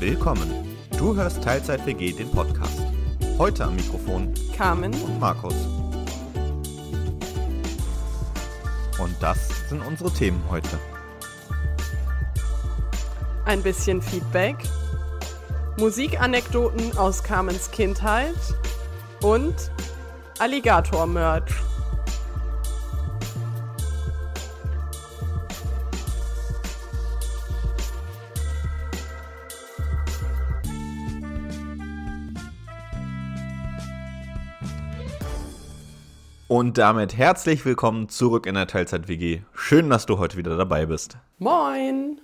Willkommen. Du hörst Teilzeit WG den Podcast. Heute am Mikrofon Carmen und Markus. Und das sind unsere Themen heute. Ein bisschen Feedback, Musikanekdoten aus Carmens Kindheit und Alligator-Merch. Und damit herzlich willkommen zurück in der Teilzeit WG. Schön, dass du heute wieder dabei bist. Moin!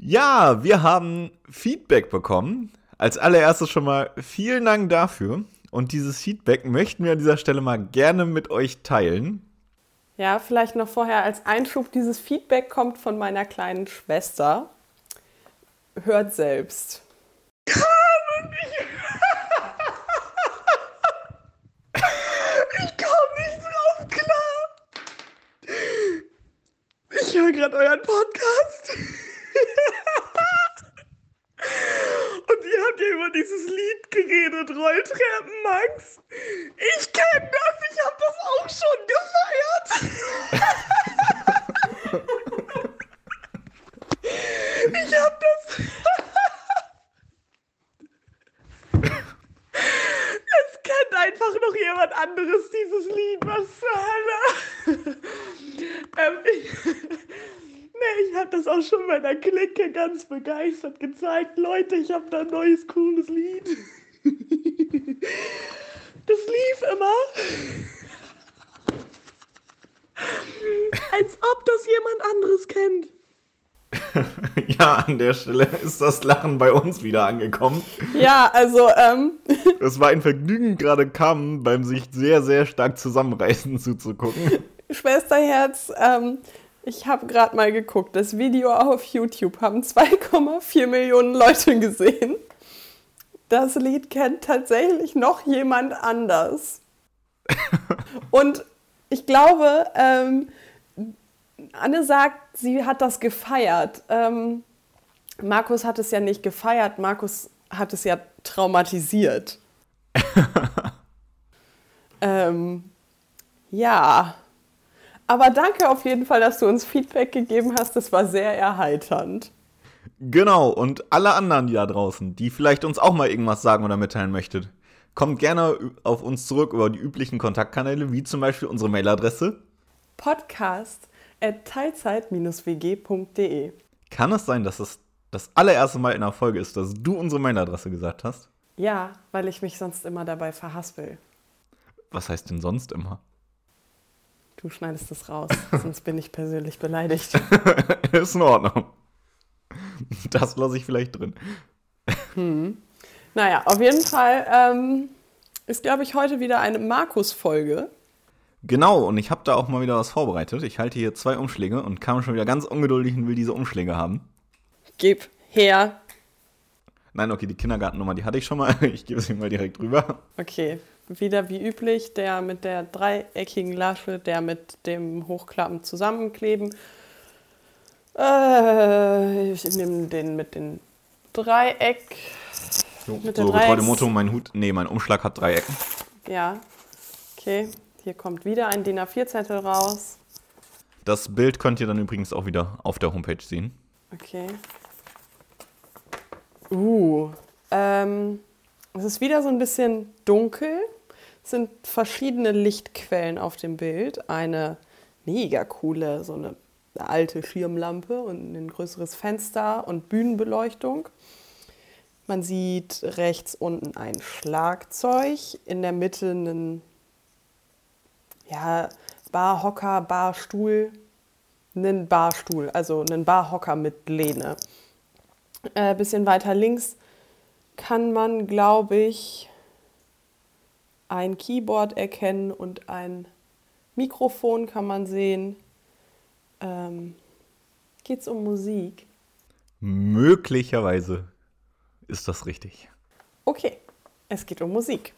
Ja, wir haben Feedback bekommen. Als allererstes schon mal vielen Dank dafür. Und dieses Feedback möchten wir an dieser Stelle mal gerne mit euch teilen. Ja, vielleicht noch vorher als Einschub, dieses Feedback kommt von meiner kleinen Schwester. Hört selbst. Ich komme nicht drauf klar. Gerade euren Podcast. Und ihr habt ja über dieses Lied geredet, Rolltreppen, Max. Ich kenne das, ich habe das auch schon gefeiert. Ich habe das. Es kennt einfach noch jemand anderes dieses Lied. Was zur Hölle? ähm, ich, nee, ich habe das auch schon meiner Clique ganz begeistert gezeigt. Leute, ich habe da ein neues cooles Lied. Das lief immer. Als ob das jemand anderes kennt. Ja, an der Stelle ist das Lachen bei uns wieder angekommen. Ja, also, ähm, Es war ein Vergnügen, gerade Carmen beim sich sehr, sehr stark zusammenreißen zuzugucken. Schwesterherz, ähm, ich habe gerade mal geguckt. Das Video auf YouTube haben 2,4 Millionen Leute gesehen. Das Lied kennt tatsächlich noch jemand anders. Und ich glaube, ähm, Anne sagt, sie hat das gefeiert. Ähm, Markus hat es ja nicht gefeiert, Markus hat es ja traumatisiert. ähm, ja. Aber danke auf jeden Fall, dass du uns Feedback gegeben hast. Das war sehr erheiternd. Genau, und alle anderen da draußen, die vielleicht uns auch mal irgendwas sagen oder mitteilen möchtet, kommt gerne auf uns zurück über die üblichen Kontaktkanäle, wie zum Beispiel unsere Mailadresse. Podcast at teilzeit-wg.de. Kann es sein, dass es das allererste Mal in der Folge ist, dass du unsere Mailadresse gesagt hast? Ja, weil ich mich sonst immer dabei verhaspel. Was heißt denn sonst immer? Du schneidest es raus, sonst bin ich persönlich beleidigt. ist in Ordnung. Das lasse ich vielleicht drin. Naja, auf jeden Fall ähm, ist, glaube ich, heute wieder eine Markus-Folge. Genau, und ich habe da auch mal wieder was vorbereitet. Ich halte hier zwei Umschläge und kam schon wieder ganz ungeduldig und will diese Umschläge haben. Gib her. Nein, okay, die Kindergartennummer, die hatte ich schon mal. Ich gebe sie mal direkt rüber. Okay, wieder wie üblich, der mit der dreieckigen Lasche, der mit dem Hochklappen zusammenkleben. Äh, ich nehme den mit dem Dreieck. So, Mit so getreu dem Motto, mein Hut, nee, mein Umschlag hat drei Ecken. Ja, okay. Hier kommt wieder ein DIN A4-Zettel raus. Das Bild könnt ihr dann übrigens auch wieder auf der Homepage sehen. Okay. Uh, ähm, es ist wieder so ein bisschen dunkel. Es sind verschiedene Lichtquellen auf dem Bild. Eine mega coole, so eine alte Schirmlampe und ein größeres Fenster und Bühnenbeleuchtung. Man sieht rechts unten ein Schlagzeug, in der Mitte einen ja, Barhocker, Barstuhl, einen Barstuhl, also einen Barhocker mit Lehne. Äh, bisschen weiter links kann man, glaube ich, ein Keyboard erkennen und ein Mikrofon kann man sehen. Ähm, Geht es um Musik? Möglicherweise ist das richtig. Okay, es geht um Musik.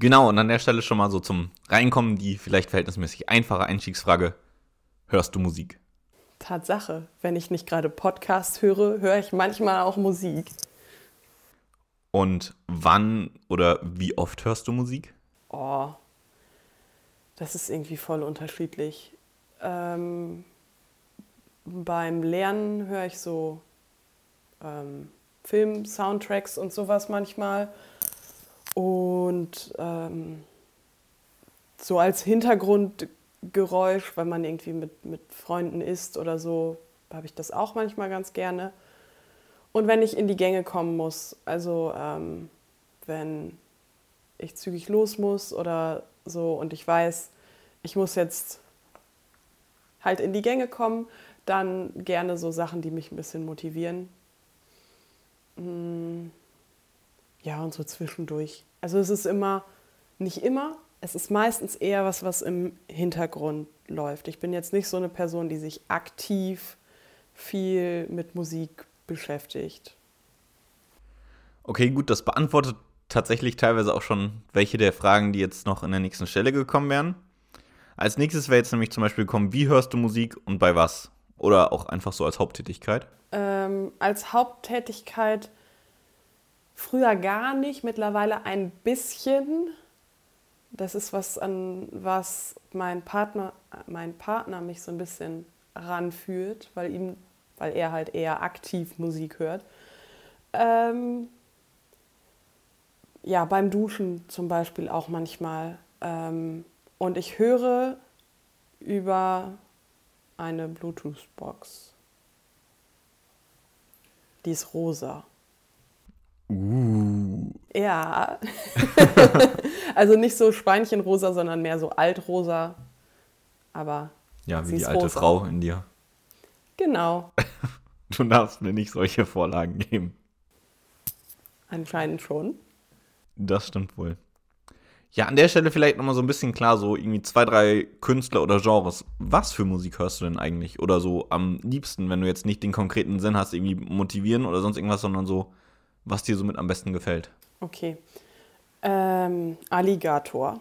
Genau, und an der Stelle schon mal so zum Reinkommen die vielleicht verhältnismäßig einfache Einstiegsfrage. Hörst du Musik? Tatsache. Wenn ich nicht gerade Podcast höre, höre ich manchmal auch Musik. Und wann oder wie oft hörst du Musik? Oh, das ist irgendwie voll unterschiedlich. Ähm, beim Lernen höre ich so ähm, Film-Soundtracks und sowas manchmal. Und ähm, so als Hintergrundgeräusch, wenn man irgendwie mit, mit Freunden isst oder so, habe ich das auch manchmal ganz gerne. Und wenn ich in die Gänge kommen muss, also ähm, wenn ich zügig los muss oder so und ich weiß, ich muss jetzt halt in die Gänge kommen, dann gerne so Sachen, die mich ein bisschen motivieren. Mm, ja, und so zwischendurch. Also es ist immer, nicht immer, es ist meistens eher was, was im Hintergrund läuft. Ich bin jetzt nicht so eine Person, die sich aktiv viel mit Musik beschäftigt. Okay, gut, das beantwortet tatsächlich teilweise auch schon welche der Fragen, die jetzt noch in der nächsten Stelle gekommen wären. Als nächstes wäre jetzt nämlich zum Beispiel kommen, wie hörst du Musik und bei was? Oder auch einfach so als Haupttätigkeit? Ähm, als Haupttätigkeit früher gar nicht, mittlerweile ein bisschen. Das ist was, an was mein Partner, mein Partner mich so ein bisschen ranführt, weil, ihm, weil er halt eher aktiv Musik hört. Ähm, ja, beim Duschen zum Beispiel auch manchmal. Ähm, und ich höre über eine Bluetooth-Box. Die ist rosa. Uh. Ja. also nicht so Schweinchenrosa, sondern mehr so altrosa. Aber. Ja, wie die alte rosa. Frau in dir. Genau. Du darfst mir nicht solche Vorlagen geben. Anscheinend schon. Das stimmt wohl. Ja, an der Stelle vielleicht nochmal so ein bisschen klar, so irgendwie zwei, drei Künstler oder Genres. Was für Musik hörst du denn eigentlich? Oder so am liebsten, wenn du jetzt nicht den konkreten Sinn hast, irgendwie motivieren oder sonst irgendwas, sondern so, was dir somit am besten gefällt. Okay. Ähm, Alligator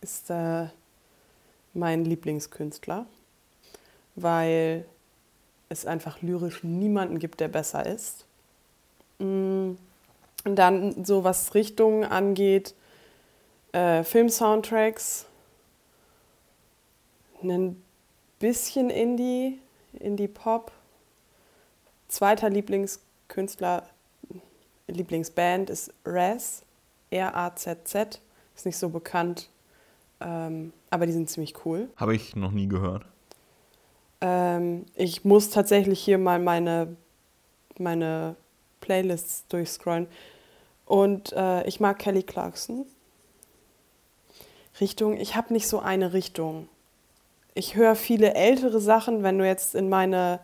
ist äh, mein Lieblingskünstler, weil es einfach lyrisch niemanden gibt, der besser ist. Mm, und dann so was Richtungen angeht, äh, Film-Soundtracks, ein bisschen Indie, Indie-Pop. Zweiter Lieblingskünstler, Lieblingsband ist Raz, R-A-Z-Z, ist nicht so bekannt, ähm, aber die sind ziemlich cool. Habe ich noch nie gehört. Ähm, ich muss tatsächlich hier mal meine, meine Playlists durchscrollen. Und äh, ich mag Kelly Clarkson. Richtung, ich habe nicht so eine Richtung. Ich höre viele ältere Sachen, wenn du jetzt in meine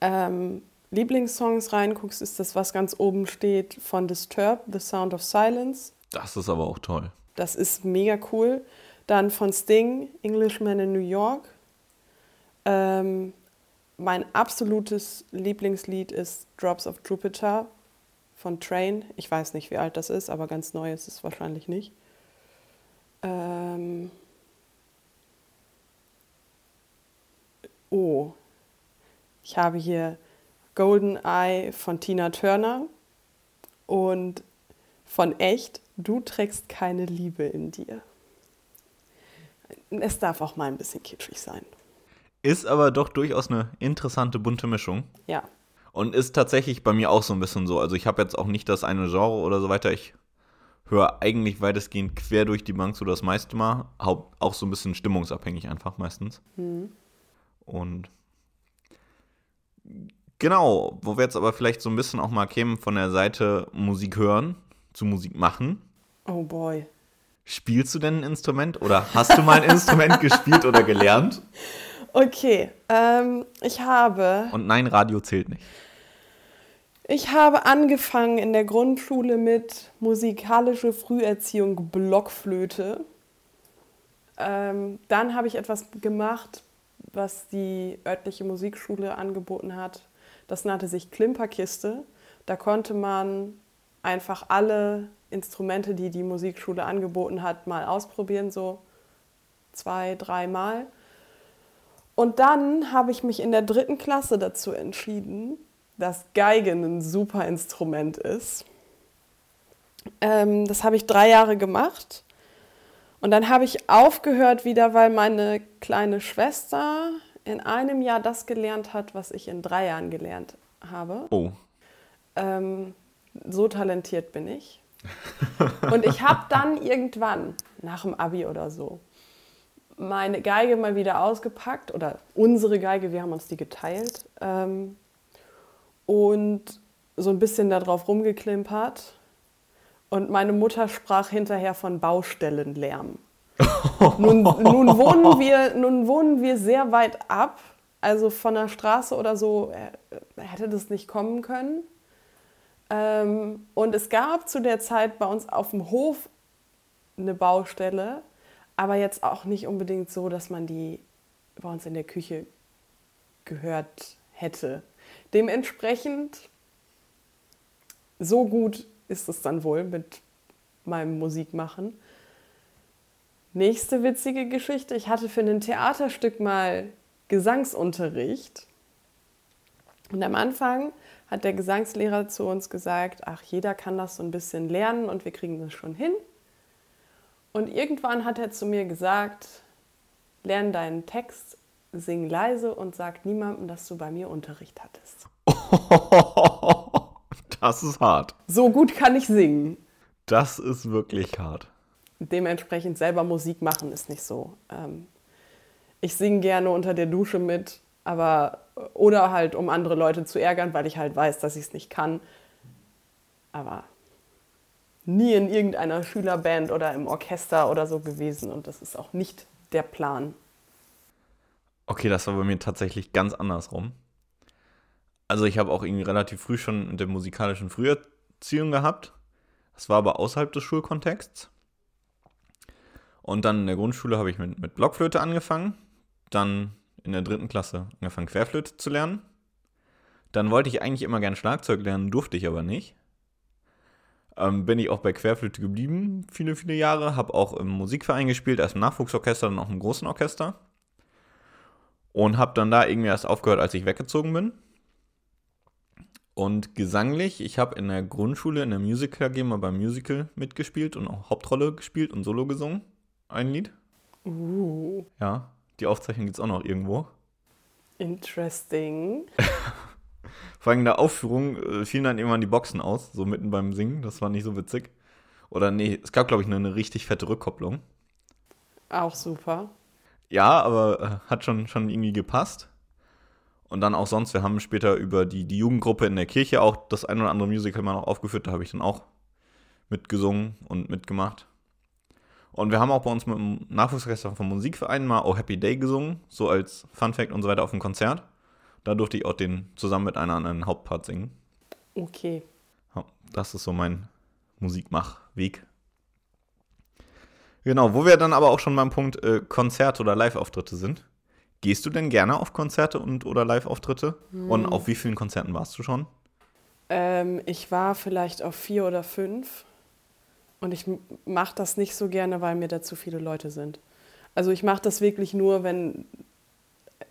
ähm, Lieblingssongs reinguckst, ist das, was ganz oben steht, von Disturbed, The Sound of Silence. Das ist aber auch toll. Das ist mega cool. Dann von Sting, Englishman in New York. Ähm, mein absolutes Lieblingslied ist Drops of Jupiter von Train. Ich weiß nicht, wie alt das ist, aber ganz neu ist es wahrscheinlich nicht. Ähm oh, ich habe hier Golden Eye von Tina Turner und von Echt, du trägst keine Liebe in dir. Es darf auch mal ein bisschen kitschig sein. Ist aber doch durchaus eine interessante bunte Mischung. Ja. Und ist tatsächlich bei mir auch so ein bisschen so. Also ich habe jetzt auch nicht das eine Genre oder so weiter. Ich höre eigentlich weitestgehend quer durch die Bank so das meiste Mal. Auch so ein bisschen stimmungsabhängig einfach meistens. Mhm. Und genau, wo wir jetzt aber vielleicht so ein bisschen auch mal kämen von der Seite Musik hören zu Musik machen. Oh boy. Spielst du denn ein Instrument oder hast du mal ein Instrument gespielt oder gelernt? Okay, ähm, ich habe. Und nein, Radio zählt nicht. Ich habe angefangen in der Grundschule mit musikalische Früherziehung Blockflöte. Ähm, dann habe ich etwas gemacht, was die örtliche Musikschule angeboten hat. Das nannte sich Klimperkiste. Da konnte man einfach alle Instrumente, die die Musikschule angeboten hat, mal ausprobieren, so zwei, dreimal. Und dann habe ich mich in der dritten Klasse dazu entschieden, dass Geigen ein super Instrument ist. Ähm, das habe ich drei Jahre gemacht. Und dann habe ich aufgehört wieder, weil meine kleine Schwester in einem Jahr das gelernt hat, was ich in drei Jahren gelernt habe. Oh. Ähm, so talentiert bin ich. Und ich habe dann irgendwann, nach dem Abi oder so, meine Geige mal wieder ausgepackt oder unsere Geige, wir haben uns die geteilt ähm, und so ein bisschen darauf rumgeklimpert. Und meine Mutter sprach hinterher von Baustellenlärm. Nun, nun, wohnen wir, nun wohnen wir sehr weit ab, also von der Straße oder so äh, hätte das nicht kommen können. Ähm, und es gab zu der Zeit bei uns auf dem Hof eine Baustelle, aber jetzt auch nicht unbedingt so, dass man die bei uns in der Küche gehört hätte. Dementsprechend, so gut ist es dann wohl mit meinem Musikmachen. Nächste witzige Geschichte. Ich hatte für ein Theaterstück mal Gesangsunterricht. Und am Anfang hat der Gesangslehrer zu uns gesagt, ach, jeder kann das so ein bisschen lernen und wir kriegen das schon hin. Und irgendwann hat er zu mir gesagt, lern deinen Text, sing leise und sag niemandem, dass du bei mir Unterricht hattest. Das ist hart. So gut kann ich singen. Das ist wirklich hart. Dementsprechend selber Musik machen ist nicht so. Ähm, ich singe gerne unter der Dusche mit, aber oder halt um andere Leute zu ärgern, weil ich halt weiß, dass ich es nicht kann. Aber nie in irgendeiner Schülerband oder im Orchester oder so gewesen und das ist auch nicht der Plan. Okay, das war bei mir tatsächlich ganz andersrum. Also ich habe auch irgendwie relativ früh schon mit der musikalischen Früherziehung gehabt. Das war aber außerhalb des Schulkontexts. Und dann in der Grundschule habe ich mit, mit Blockflöte angefangen. Dann in der dritten Klasse angefangen, Querflöte zu lernen. Dann wollte ich eigentlich immer gern Schlagzeug lernen, durfte ich aber nicht. Ähm, bin ich auch bei Querflöte geblieben, viele, viele Jahre. Habe auch im Musikverein gespielt, erst im Nachwuchsorchester, dann auch im großen Orchester. Und habe dann da irgendwie erst aufgehört, als ich weggezogen bin. Und gesanglich, ich habe in der Grundschule in der Musical AG mal beim Musical mitgespielt und auch Hauptrolle gespielt und Solo gesungen. Ein Lied. Uh, Ja, die Aufzeichnung gibt es auch noch irgendwo. interesting. Vor allem in der Aufführung äh, fielen dann irgendwann die Boxen aus, so mitten beim Singen. Das war nicht so witzig. Oder nee, es gab, glaube ich, nur eine richtig fette Rückkopplung. Auch super. Ja, aber äh, hat schon, schon irgendwie gepasst. Und dann auch sonst, wir haben später über die, die Jugendgruppe in der Kirche auch das ein oder andere Musical mal noch aufgeführt. Da habe ich dann auch mitgesungen und mitgemacht. Und wir haben auch bei uns mit dem Nachwuchsorchester vom Musikverein mal Oh Happy Day gesungen, so als Fun Fact und so weiter auf dem Konzert. Da durfte ich auch den zusammen mit einer anderen Hauptpart singen. Okay. Das ist so mein Musikmachweg. Genau, wo wir dann aber auch schon beim Punkt äh, Konzerte oder Live-Auftritte sind. Gehst du denn gerne auf Konzerte und oder Live-Auftritte? Und auf wie vielen Konzerten warst du schon? Ähm, ich war vielleicht auf vier oder fünf und ich mache das nicht so gerne, weil mir da zu viele Leute sind. Also ich mache das wirklich nur, wenn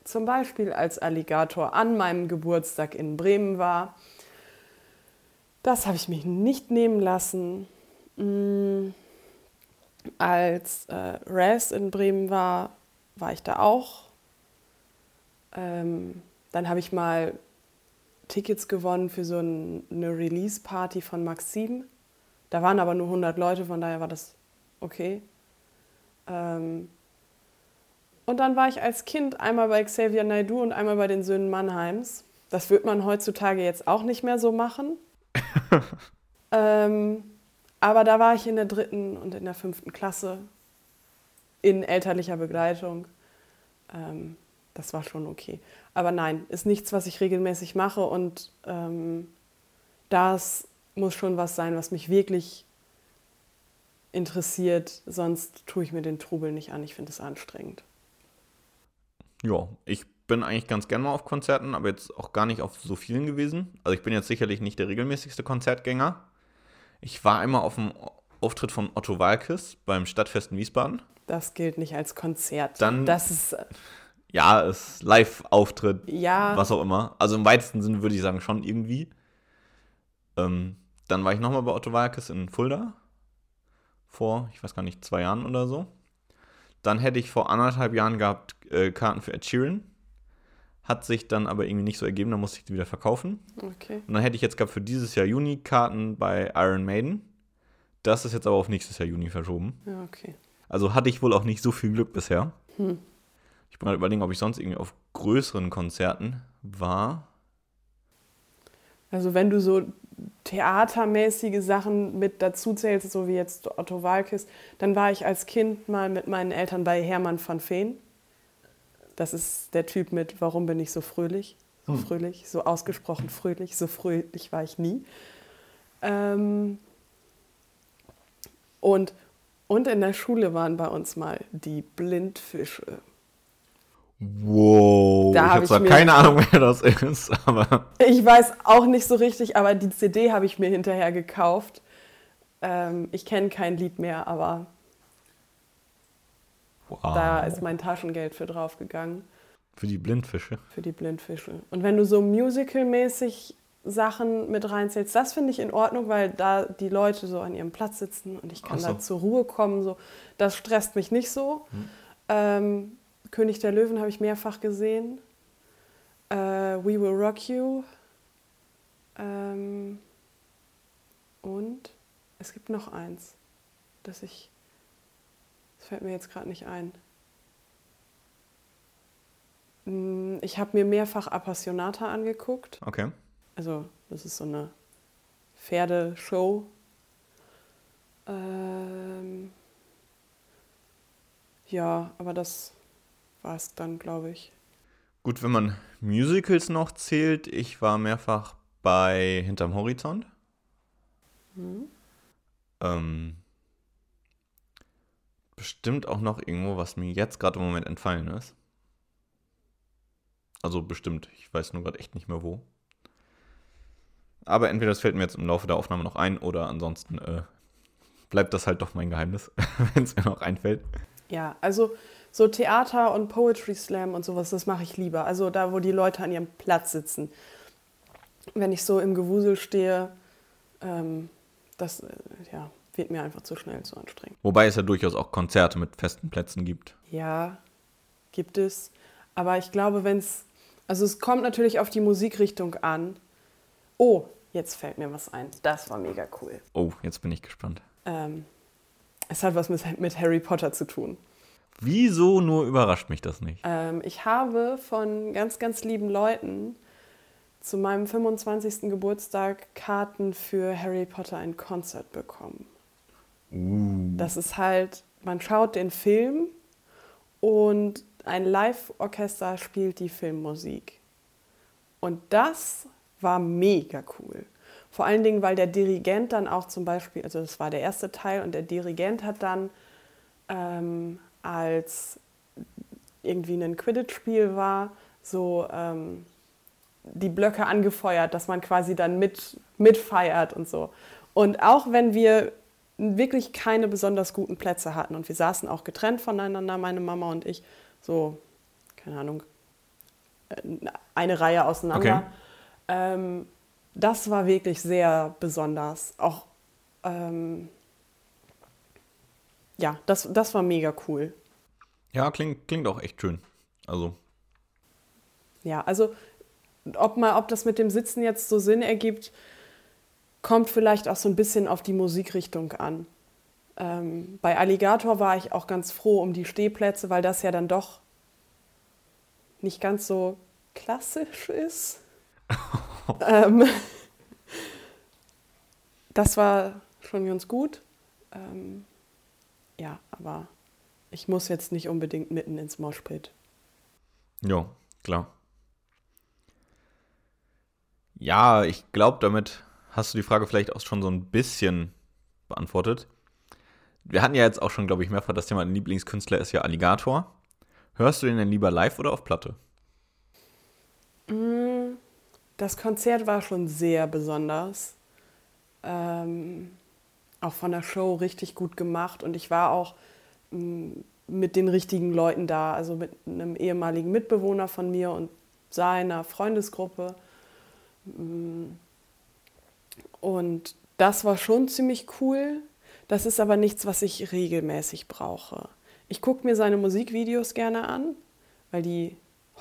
zum Beispiel als Alligator an meinem Geburtstag in Bremen war. Das habe ich mich nicht nehmen lassen. Mm, Als äh, Raz in Bremen war, war ich da auch. Ähm, dann habe ich mal Tickets gewonnen für so ein, eine Release-Party von Maxim. Da waren aber nur 100 Leute, von daher war das okay. Ähm, und dann war ich als Kind einmal bei Xavier Naidoo und einmal bei den Söhnen Mannheims. Das wird man heutzutage jetzt auch nicht mehr so machen. ähm, aber da war ich in der dritten und in der fünften Klasse in elterlicher Begleitung. Ähm, das war schon okay. Aber nein, ist nichts, was ich regelmäßig mache und ähm, das muss schon was sein, was mich wirklich interessiert. Sonst tue ich mir den Trubel nicht an. Ich finde es anstrengend. Ja, ich bin eigentlich ganz gerne mal auf Konzerten, aber jetzt auch gar nicht auf so vielen gewesen. Also ich bin jetzt sicherlich nicht der regelmäßigste Konzertgänger. Ich war einmal auf dem Auftritt von Otto Walkes beim Stadtfest in Wiesbaden. Das gilt nicht als Konzert. Dann- das ist, Ja, ist Live-Auftritt, Ja, was auch immer. Also im weitesten Sinne würde ich sagen, schon irgendwie. Ähm, dann war ich nochmal bei Otto Walkes in Fulda. Vor, ich weiß gar nicht, zwei Jahren oder so. Dann hätte ich vor anderthalb Jahren gehabt äh, Karten für Ed Sheeran. Hat sich dann aber irgendwie nicht so ergeben, dann musste ich die wieder verkaufen. okay. Und dann hätte ich jetzt gehabt für dieses Jahr Juni Karten bei Iron Maiden. Das ist jetzt aber auf nächstes Jahr Juni verschoben. Ja, okay. Also hatte ich wohl auch nicht so viel Glück bisher. Ich bin gerade überlegen, ob ich sonst irgendwie auf größeren Konzerten war. Also wenn du so theatermäßige Sachen mit dazu zählst, so wie jetzt Otto Walkes, dann war ich als Kind mal mit meinen Eltern bei Hermann van Veen. Das ist der Typ mit Warum bin ich so fröhlich? So fröhlich, so ausgesprochen fröhlich, so fröhlich war ich nie. Ähm und, und in der Schule waren bei uns mal die Blindfische. Wow, Da ich hab habe ich zwar keine Ahnung, wer das ist, aber Ich weiß auch nicht so richtig, aber die CD habe ich mir hinterher gekauft. Ähm, ich kenne kein Lied mehr, aber wow. da ist mein Taschengeld für draufgegangen, für die Blindfische. für die Blindfische. Und wenn du so musical-mäßig Sachen mit reinzählst, das finde ich in Ordnung, weil da die Leute so an ihrem Platz sitzen und ich kann so. da zur Ruhe kommen. So. Das stresst mich nicht so. Hm. Ähm, König der Löwen habe ich mehrfach gesehen. Äh, We Will Rock You. Ähm, und es gibt noch eins, das ich. Das fällt mir jetzt gerade nicht ein. Mm, Ich habe mir mehrfach Appassionata angeguckt. Okay. Also, das ist so eine Pferdeshow. Ähm, ja, aber das war es dann, glaube ich. Gut, wenn man Musicals noch zählt, ich war mehrfach bei Hinterm Horizont. Ähm, bestimmt auch noch irgendwo, was mir jetzt gerade im Moment entfallen ist. Also bestimmt, ich weiß nur gerade echt nicht mehr wo. Aber entweder das fällt mir jetzt im Laufe der Aufnahme noch ein oder ansonsten äh, bleibt das halt doch mein Geheimnis, wenn es mir noch einfällt. Ja, also so Theater und Poetry Slam und sowas, das mache ich lieber. Also da, wo die Leute an ihrem Platz sitzen. Wenn ich so im Gewusel stehe, ähm, das äh, ja, wird mir einfach zu schnell zu anstrengend. Wobei es ja durchaus auch Konzerte mit festen Plätzen gibt. Ja, gibt es. Aber ich glaube, wenn es. Also es kommt natürlich auf die Musikrichtung an. Oh, jetzt fällt mir was ein. Das war mega cool. Oh, jetzt bin ich gespannt. Ähm, es hat was mit, mit Harry Potter zu tun. Wieso nur überrascht mich das nicht? Ähm, ich habe von ganz, ganz lieben Leuten zu meinem 25. Geburtstag Karten für Harry Potter ein Konzert bekommen. Das ist halt, man schaut den Film und ein Live-Orchester spielt die Filmmusik. Und das war mega cool. Vor allen Dingen, weil der Dirigent dann auch zum Beispiel, also das war der erste Teil, und der Dirigent hat dann ähm, als irgendwie ein Quidditch-Spiel war, so ähm, die Blöcke angefeuert, dass man quasi dann mit, mitfeiert und so. Und auch wenn wir wirklich keine besonders guten Plätze hatten und wir saßen auch getrennt voneinander, meine Mama und ich, so, keine Ahnung, eine Reihe auseinander. Okay. Ähm, das war wirklich sehr besonders. Auch, ähm, ja, das, das war mega cool. Ja, klingt, klingt auch echt schön. Also, Ja, also ob, mal, ob das mit dem Sitzen jetzt so Sinn ergibt, kommt vielleicht auch so ein bisschen auf die Musikrichtung an. Ähm, bei Alligator war ich auch ganz froh um die Stehplätze, weil das ja dann doch nicht ganz so klassisch ist. ähm, das war schon ganz gut. Ähm, ja, aber ich muss jetzt nicht unbedingt mitten ins Moshpit. ja, klar. Ja, ich glaube, damit hast du die Frage vielleicht auch schon so ein bisschen beantwortet. Wir hatten ja jetzt auch schon, glaube ich, mehrfach das Thema, dein Lieblingskünstler ist ja Alligator. Hörst du den denn lieber live oder auf Platte? Das Konzert war schon sehr besonders. Ähm, auch von der Show richtig gut gemacht. Und ich war auch, mh, mit den richtigen Leuten da, also mit einem ehemaligen Mitbewohner von mir und seiner Freundesgruppe. Mm. Und das war schon ziemlich cool. Das ist aber nichts, was ich regelmäßig brauche. Ich gucke mir seine Musikvideos gerne an, weil die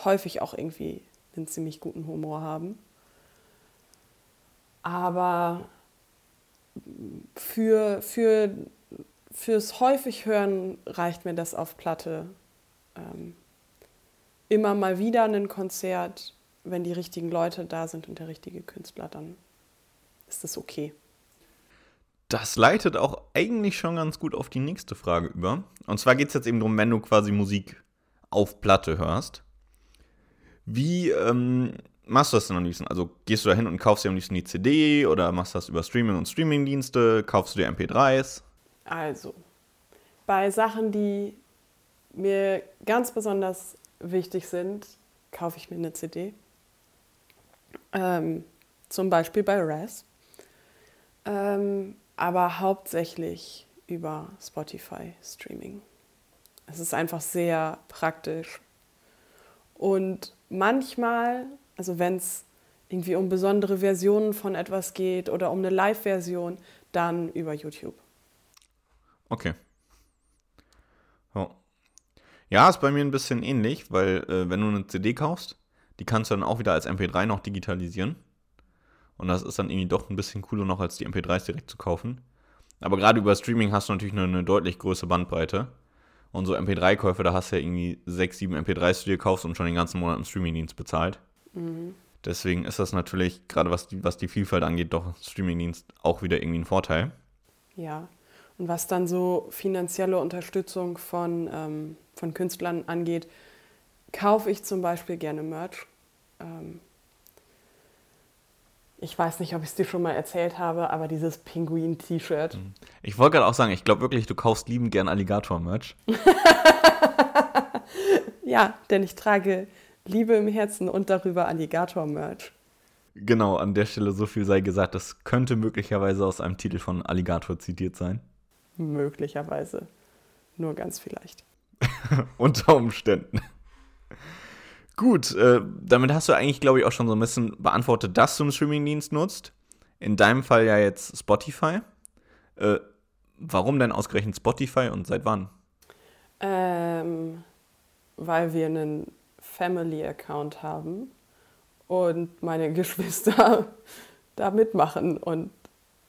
häufig auch irgendwie einen ziemlich guten Humor haben. Aber für, für, fürs häufig Hören reicht mir das auf Platte. Ähm, immer mal wieder ein Konzert, wenn die richtigen Leute da sind und der richtige Künstler, dann ist das okay. Das leitet auch eigentlich schon ganz gut auf die nächste Frage über. Und zwar geht es jetzt eben darum, wenn du quasi Musik auf Platte hörst. Wie ähm, machst du das denn am liebsten? Also gehst du da hin und kaufst dir am liebsten die CD oder machst du das über Streaming und Streamingdienste? Kaufst du dir MP3s? Also, bei Sachen, die mir ganz besonders wichtig sind, kaufe ich mir eine CD. Ähm, zum Beispiel bei Raz. Ähm, aber hauptsächlich über Spotify Streaming. Es ist einfach sehr praktisch. Und manchmal, also wenn es irgendwie um besondere Versionen von etwas geht oder um eine Live-Version, dann über YouTube. Okay. Oh. Ja, ist bei mir ein bisschen ähnlich, weil äh, wenn du eine CD kaufst, die kannst du dann auch wieder als MP3 noch digitalisieren. Und das ist dann irgendwie doch ein bisschen cooler noch, als die MP3s direkt zu kaufen. Aber gerade über Streaming hast du natürlich eine, eine deutlich größere Bandbreite. Und so MP3-Käufe, da hast du ja irgendwie 6, 7 MP3s, die du dir kaufst und schon den ganzen Monat einen Streamingdienst bezahlt. Mhm. Deswegen ist das natürlich, gerade was die, was die Vielfalt angeht, doch Streamingdienst auch wieder irgendwie ein Vorteil. Ja, und was dann so finanzielle Unterstützung von, ähm, von Künstlern angeht, kaufe ich zum Beispiel gerne Merch. Ähm, ich weiß nicht, ob ich es dir schon mal erzählt habe, aber dieses Pinguin-T-Shirt. Mhm. Ich wollte gerade auch sagen, ich glaube wirklich, du kaufst liebend gern Alligator-Merch. ja, denn ich trage Liebe im Herzen und darüber Alligator-Merch. Genau, an der Stelle so viel sei gesagt, das könnte möglicherweise aus einem Titel von Alligator zitiert sein. Möglicherweise. Nur ganz vielleicht. Unter Umständen. Gut, äh, damit hast du eigentlich, glaube ich, auch schon so ein bisschen beantwortet, dass du einen Streamingdienst nutzt. In deinem Fall ja jetzt Spotify. Äh, warum denn ausgerechnet Spotify und seit wann? Ähm, weil wir einen Family-Account haben und meine Geschwister da mitmachen und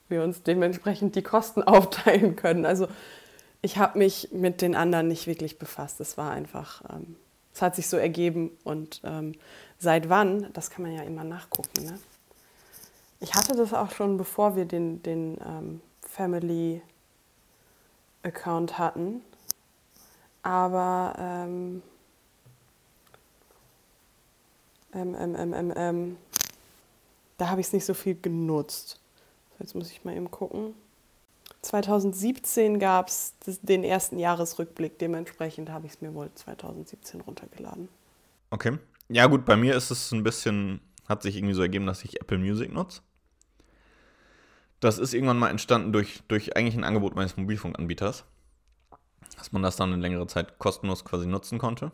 wir uns dementsprechend die Kosten aufteilen können. Also ich habe mich mit den anderen nicht wirklich befasst. Es war einfach, ähm, es hat sich so ergeben. Und ähm, seit wann, das kann man ja immer nachgucken. Ne? Ich hatte das auch schon, bevor wir den, den ähm, Family Account hatten. Aber ähm, ähm, ähm, ähm, da habe ich es nicht so viel genutzt. Jetzt muss ich mal eben gucken. 2017 gab es den ersten Jahresrückblick, dementsprechend habe ich es mir wohl 2017 runtergeladen. Okay. Ja, gut, bei mir ist es ein bisschen, hat sich irgendwie so ergeben, dass ich Apple Music nutze. Das ist irgendwann mal entstanden durch, durch eigentlich ein Angebot meines Mobilfunkanbieters, dass man das dann eine längere Zeit kostenlos quasi nutzen konnte.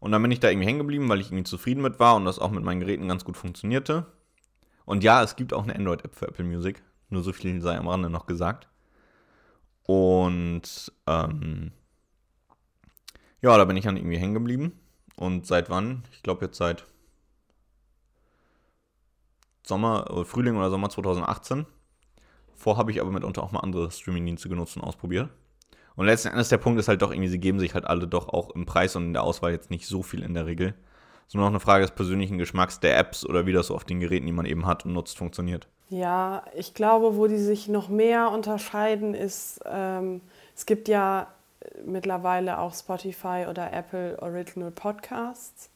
Und dann bin ich da irgendwie hängen geblieben, weil ich irgendwie zufrieden mit war und das auch mit meinen Geräten ganz gut funktionierte. Und ja, es gibt auch eine Android-App für Apple Music. Nur so viel sei am Rande noch gesagt. Und ähm, ja, da bin ich dann irgendwie hängen geblieben. Und seit wann? Ich glaube jetzt seit Sommer, oder Frühling oder Sommer 2018. Vor habe ich aber mitunter auch mal andere Streaming-Dienste genutzt und ausprobiert. Und letzten Endes der Punkt ist halt doch irgendwie, sie geben sich halt alle doch auch im Preis und in der Auswahl jetzt nicht so viel in der Regel ist nur noch eine Frage des persönlichen Geschmacks der Apps oder wie das so auf den Geräten, die man eben hat und nutzt, funktioniert. Ja, ich glaube, wo die sich noch mehr unterscheiden, ist, ähm, es gibt ja mittlerweile auch Spotify oder Apple Original Podcasts.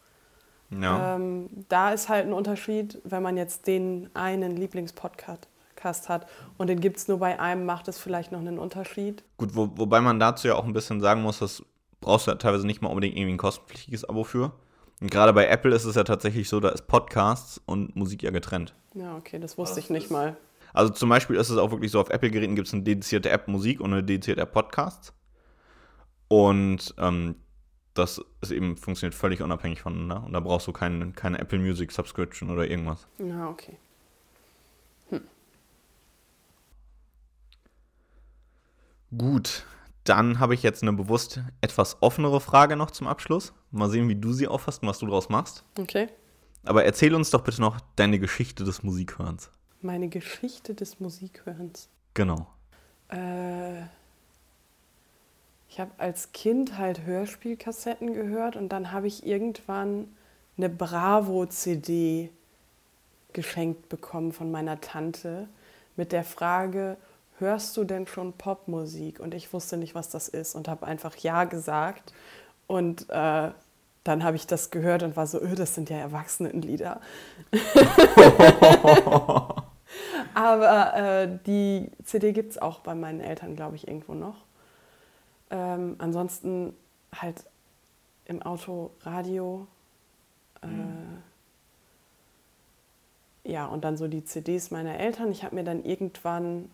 Ja. Ähm, da ist halt ein Unterschied, wenn man jetzt den einen Lieblingspodcast hat und den gibt es nur bei einem, macht es vielleicht noch einen Unterschied. Gut, wo, wobei man dazu ja auch ein bisschen sagen muss, das brauchst du ja teilweise nicht mal unbedingt irgendwie ein kostenpflichtiges Abo für. Und gerade bei Apple ist es ja tatsächlich so, da ist Podcasts und Musik ja getrennt. Ja, okay, das wusste ich nicht mal. Also zum Beispiel ist es auch wirklich so, auf Apple-Geräten gibt es eine dedizierte App Musik und eine dedizierte App Podcasts. Und ähm, das ist eben funktioniert völlig unabhängig voneinander. Und da brauchst du keine, keine Apple Music Subscription oder irgendwas. Na, okay. Gut, dann habe ich jetzt eine bewusst etwas offenere Frage noch zum Abschluss. Mal sehen, wie du sie auffasst und was du daraus machst. Okay. Aber erzähl uns doch bitte noch deine Geschichte des Musikhörens. Meine Geschichte des Musikhörens. Genau. Äh, ich habe als Kind halt Hörspielkassetten gehört und dann habe ich irgendwann eine Bravo-CD geschenkt bekommen von meiner Tante mit der Frage, hörst du denn schon Popmusik? Und ich wusste nicht, was das ist und habe einfach Ja gesagt. Und äh, dann habe ich das gehört und war so, öh, das sind ja Erwachsenenlieder. Aber äh, die CD gibt es auch bei meinen Eltern, glaube ich, irgendwo noch. Ähm, ansonsten halt im Auto Radio. Äh, Ja, und dann so die CDs meiner Eltern. Ich habe mir dann irgendwann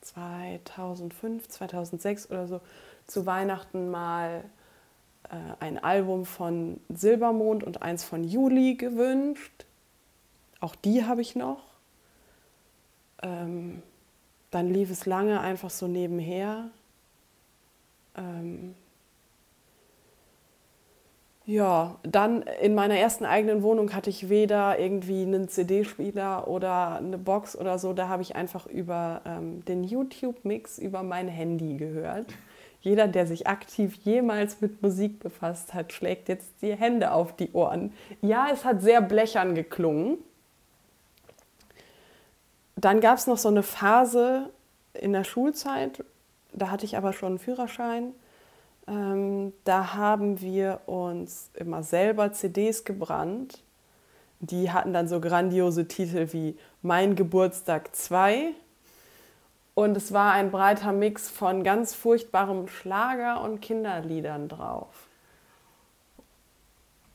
2005, 2006 oder so zu Weihnachten mal äh, ein Album von Silbermond und eins von Juli gewünscht. Auch die habe ich noch. Ähm, dann lief es lange einfach so nebenher. Ähm, ja, dann in meiner ersten eigenen Wohnung hatte ich weder irgendwie einen CD-Spieler oder eine Box oder so. Da habe ich einfach über ähm, den YouTube-Mix über mein Handy gehört. Jeder, der sich aktiv jemals mit Musik befasst hat, schlägt jetzt die Hände auf die Ohren. Ja, es hat sehr blechern geklungen. Dann gab es noch so eine Phase in der Schulzeit, da hatte ich aber schon einen Führerschein. Ähm, da haben wir uns immer selber CDs gebrannt. Die hatten dann so grandiose Titel wie Mein Geburtstag 2. Und es war ein breiter Mix von ganz furchtbarem Schlager und Kinderliedern drauf.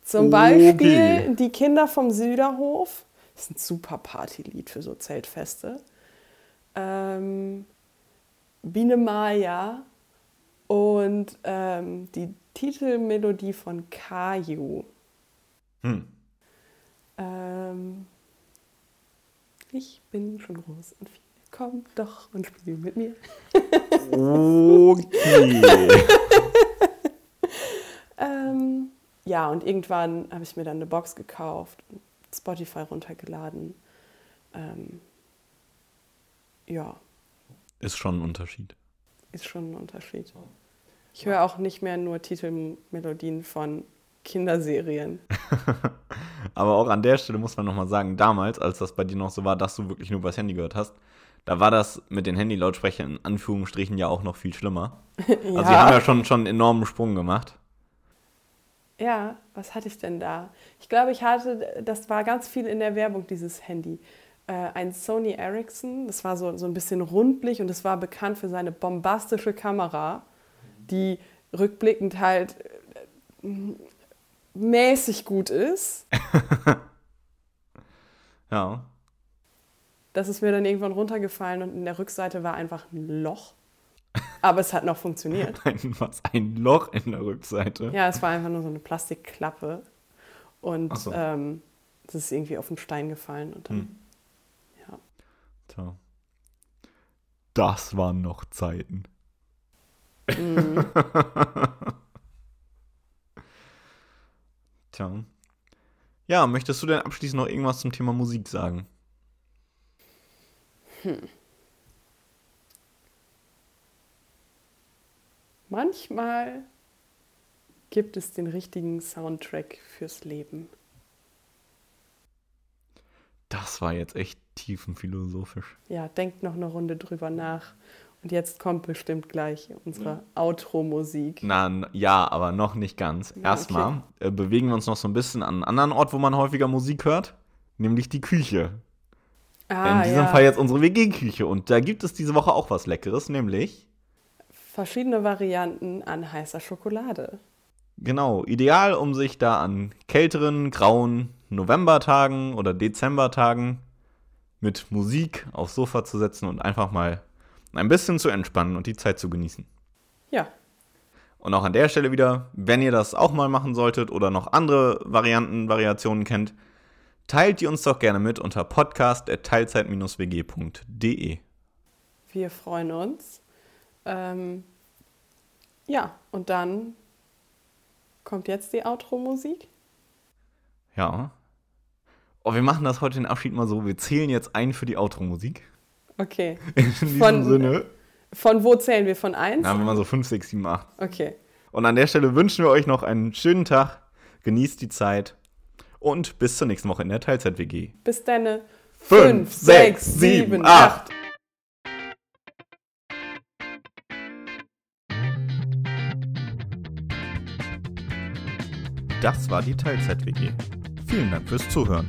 Zum Beispiel Okay. Die Kinder vom Süderhof. Das ist ein super Partylied für so Zeltfeste. Ähm, Biene Maya und ähm, die Titelmelodie von Caillou. Hm. Ähm, ich bin schon groß und viel. Komm doch und spiel mit mir. Okay. Ähm, ja, und irgendwann habe ich mir dann eine Box gekauft, Spotify runtergeladen. Ähm, ja, Ist schon ein Unterschied. ist schon ein Unterschied. Ich höre auch nicht mehr nur Titelmelodien von Kinderserien. Aber auch an der Stelle muss man nochmal sagen, damals, als das bei dir noch so war, dass du wirklich nur übers Handy gehört hast, da war das mit den Handy-Lautsprechern in Anführungsstrichen ja auch noch viel schlimmer. Also die haben ja schon, schon einen enormen Sprung gemacht. Ja, was hatte ich denn da? Ich glaube, ich hatte, das war ganz viel in der Werbung, dieses Handy. Äh, ein Sony Ericsson, das war so, so ein bisschen rundlich und es war bekannt für seine bombastische Kamera, die rückblickend halt äh, mäßig gut ist. Ja. Das ist mir dann irgendwann runtergefallen und in der Rückseite war einfach ein Loch. Aber es hat noch funktioniert. Ein, was? Ein Loch in der Rückseite. Ja, es war einfach nur so eine Plastikklappe. Und so. ähm, es ist irgendwie auf den Stein gefallen. Und dann, Hm. ja. Tja. Das waren noch Zeiten. Mhm. Tja. Ja, möchtest du denn abschließend noch irgendwas zum Thema Musik sagen? Manchmal gibt es den richtigen Soundtrack fürs Leben. Das war jetzt echt tiefenphilosophisch. Ja, denkt noch eine Runde drüber nach. Und jetzt kommt bestimmt gleich unsere Outro-Musik. Na, ja, aber noch nicht ganz. Ja, Erstmal äh, bewegen wir uns noch so ein bisschen an einen anderen Ort, wo man häufiger Musik hört, nämlich die Küche. Ah, In diesem ja. Fall jetzt unsere WG-Küche. Und da gibt es diese Woche auch was Leckeres, nämlich, Verschiedene Varianten an heißer Schokolade. genau, ideal, um sich da an kälteren, grauen Novembertagen oder Dezembertagen mit Musik aufs Sofa zu setzen und einfach mal ein bisschen zu entspannen und die Zeit zu genießen. Ja, Und auch an der Stelle wieder, wenn ihr das auch mal machen solltet oder noch andere Varianten, Variationen kennt, teilt die uns doch gerne mit unter podcast.teilzeit-wg.de. Wir freuen uns. Ähm, ja, und dann kommt jetzt die Outro-Musik. Ja. Oh, wir machen das heute den Abschied mal so. Wir zählen jetzt ein für die Outro-Musik. Okay. In diesem Von- Sinne. Von wo zählen wir? Von 1? Dann haben wir mal so 5, 6, 7, 8. Okay. Und an der Stelle wünschen wir euch noch einen schönen Tag. Genießt die Zeit. Und bis zur nächsten Woche in der Teilzeit-WG. Bis dann. Fünf, sechs, sieben, acht. Das war die Teilzeit-WG. Vielen Dank fürs Zuhören.